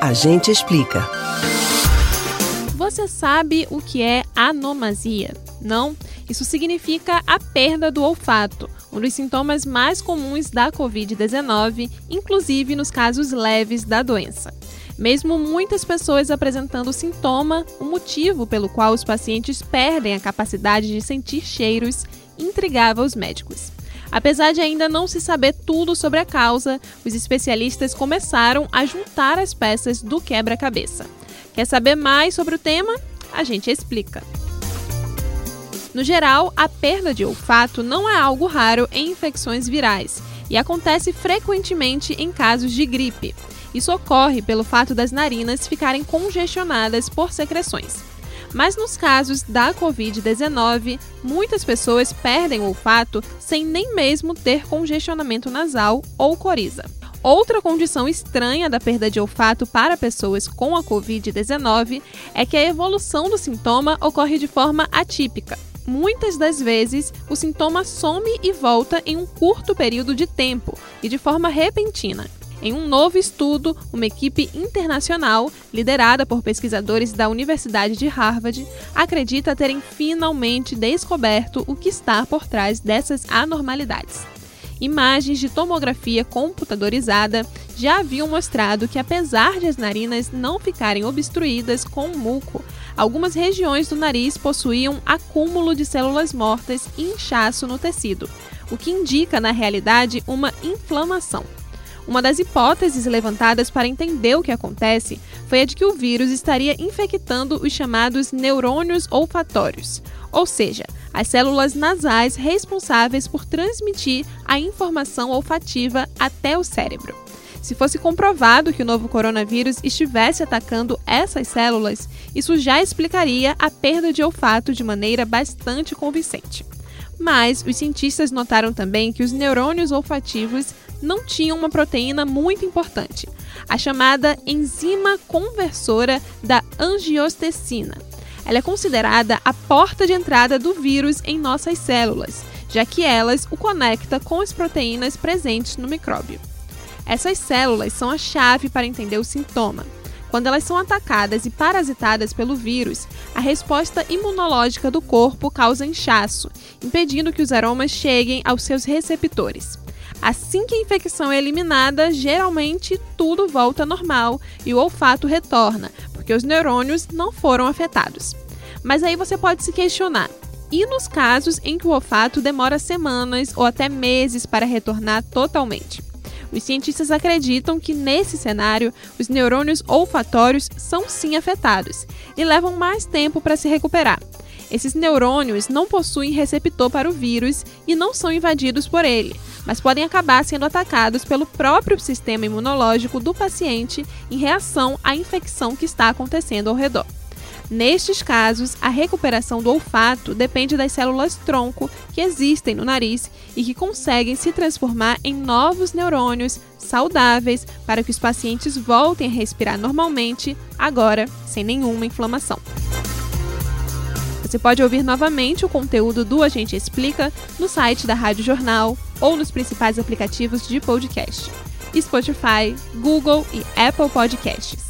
A gente explica. Você sabe o que é anomasia? Não? Isso significa a perda do olfato, um dos sintomas mais comuns da Covid-19, inclusive nos casos leves da doença. Mesmo muitas pessoas apresentando o sintoma, o motivo pelo qual os pacientes perdem a capacidade de sentir cheiros intrigava os médicos. Apesar de ainda não se saber tudo sobre a causa, os especialistas começaram a juntar as peças do quebra-cabeça. Quer saber mais sobre o tema? A gente explica. No geral, a perda de olfato não é algo raro em infecções virais e acontece frequentemente em casos de gripe. Isso ocorre pelo fato das narinas ficarem congestionadas por secreções. Mas nos casos da Covid-19, muitas pessoas perdem o olfato sem nem mesmo ter congestionamento nasal ou coriza. Outra condição estranha da perda de olfato para pessoas com a Covid-19 é que a evolução do sintoma ocorre de forma atípica. Muitas das vezes, o sintoma some e volta em um curto período de tempo e de forma repentina. Em um novo estudo, uma equipe internacional, liderada por pesquisadores da Universidade de Harvard, acredita terem finalmente descoberto o que está por trás dessas anormalidades. Imagens de tomografia computadorizada já haviam mostrado que, apesar de as narinas não ficarem obstruídas com muco, algumas regiões do nariz possuíam acúmulo de células mortas e inchaço no tecido, o que indica, na realidade, uma inflamação. Uma das hipóteses levantadas para entender o que acontece foi a de que o vírus estaria infectando os chamados neurônios olfatórios, ou seja, as células nasais responsáveis por transmitir a informação olfativa até o cérebro. Se fosse comprovado que o novo coronavírus estivesse atacando essas células, isso já explicaria a perda de olfato de maneira bastante convincente. Mas os cientistas notaram também que os neurônios olfativos não tinham uma proteína muito importante, a chamada enzima conversora da angiostecina. Ela é considerada a porta de entrada do vírus em nossas células, já que elas o conecta com as proteínas presentes no micróbio. Essas células são a chave para entender o sintoma. Quando elas são atacadas e parasitadas pelo vírus, a resposta imunológica do corpo causa inchaço, impedindo que os aromas cheguem aos seus receptores. Assim que a infecção é eliminada, geralmente tudo volta normal e o olfato retorna, porque os neurônios não foram afetados. Mas aí você pode se questionar: e nos casos em que o olfato demora semanas ou até meses para retornar totalmente? Os cientistas acreditam que nesse cenário os neurônios olfatórios são sim afetados e levam mais tempo para se recuperar. Esses neurônios não possuem receptor para o vírus e não são invadidos por ele, mas podem acabar sendo atacados pelo próprio sistema imunológico do paciente em reação à infecção que está acontecendo ao redor. Nestes casos, a recuperação do olfato depende das células tronco que existem no nariz e que conseguem se transformar em novos neurônios saudáveis para que os pacientes voltem a respirar normalmente, agora sem nenhuma inflamação. Você pode ouvir novamente o conteúdo do Agente Explica no site da Rádio Jornal ou nos principais aplicativos de podcast: Spotify, Google e Apple Podcasts.